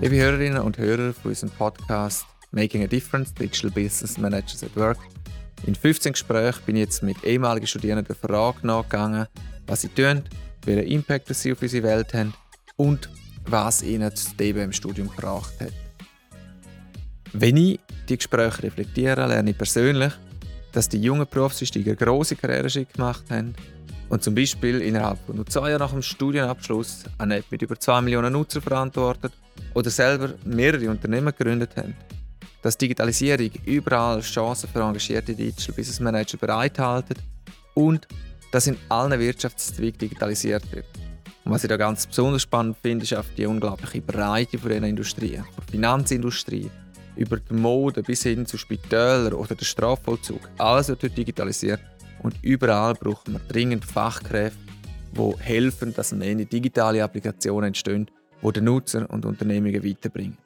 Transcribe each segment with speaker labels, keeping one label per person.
Speaker 1: Liebe Hörerinnen und Hörer von unserem Podcast Making a Difference, Digital Business Managers at Work. In 15 Gesprächen bin ich jetzt mit ehemaligen Studierenden der Frage nachgegangen, was sie tun, welchen Impact sie auf unsere Welt haben und was ihnen das DB im Studium gebracht hat. Wenn ich die Gespräche reflektiere, lerne ich persönlich, dass die jungen Berufseinsteiger grosse Karriereschritte gemacht haben und zum Beispiel innerhalb von nur zwei Jahren nach dem Studienabschluss eine App mit über 2 Millionen Nutzer verantwortet oder selber mehrere Unternehmen gegründet haben. Dass Digitalisierung überall Chancen für engagierte Digital Business Manager bereithält und dass in allen Wirtschaftszweigen digitalisiert wird. Und was ich da ganz besonders spannend finde, ist auch die unglaubliche Breite von diesen Industrien. Von Finanzindustrie über die Mode bis hin zu Spitälern oder den Strafvollzug. Alles wird heute digitalisiert und überall brauchen wir dringend Fachkräfte, die helfen, dass am Ende digitale Applikationen entstehen, die den Nutzer und Unternehmungen weiterbringen.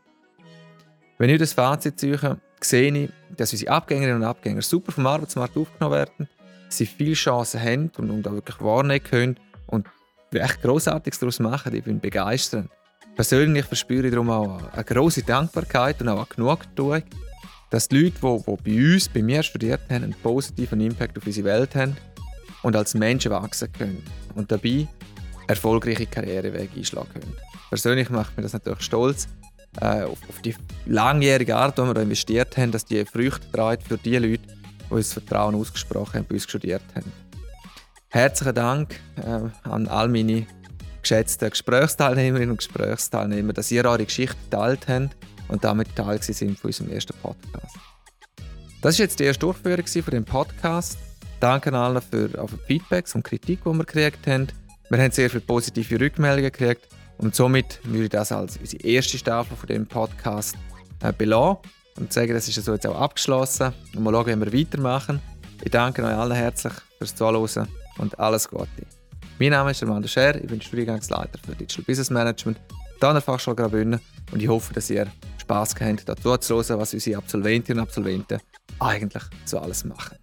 Speaker 1: Wenn ich das Fazit ziehe, sehe ich, dass unsere Abgängerinnen und Abgänger super vom Arbeitsmarkt aufgenommen werden, sie viele Chancen haben und, auch wirklich wahrnehmen können und echt Grossartiges daraus machen. Ich bin begeistert. Persönlich verspüre ich darum auch eine große Dankbarkeit und auch eine Genugtuung, dass die Leute, die, die bei uns, bei mir studiert haben, einen positiven Impact auf unsere Welt haben und als Menschen wachsen können und dabei erfolgreiche Karrierewege einschlagen können. Persönlich macht mir das natürlich stolz, äh, auf, auf, die langjährige Art, die wir da investiert haben, dass die Früchte trägt für die Leute, die uns Vertrauen ausgesprochen haben, bei uns studiert haben. Herzlichen Dank äh, an all meine geschätzten Gesprächsteilnehmerinnen und Gesprächsteilnehmer, dass ihr eure Geschichte geteilt habt und damit Teil sind von unserem ersten Podcast. Das war jetzt die erste Durchführung von dem Podcast. Danke allen für, für Feedbacks und Kritik, die wir gekriegt haben. Wir haben sehr viele positive Rückmeldungen gekriegt und somit würde ich das als unsere erste Staffel von dem Podcast äh, belassen und sagen, das ist so jetzt auch abgeschlossen und mal schauen, wie wir weitermachen. Ich danke euch allen herzlich fürs Zuhören und alles Gute. Mein Name ist Armando Scher, ich bin Studiengangsleiter für Digital Business Management hier an der Fachschule Graubünden und ich hoffe, dass ihr Spass habt, dazu zu hören, was unsere Absolventinnen und Absolventen eigentlich so alles machen.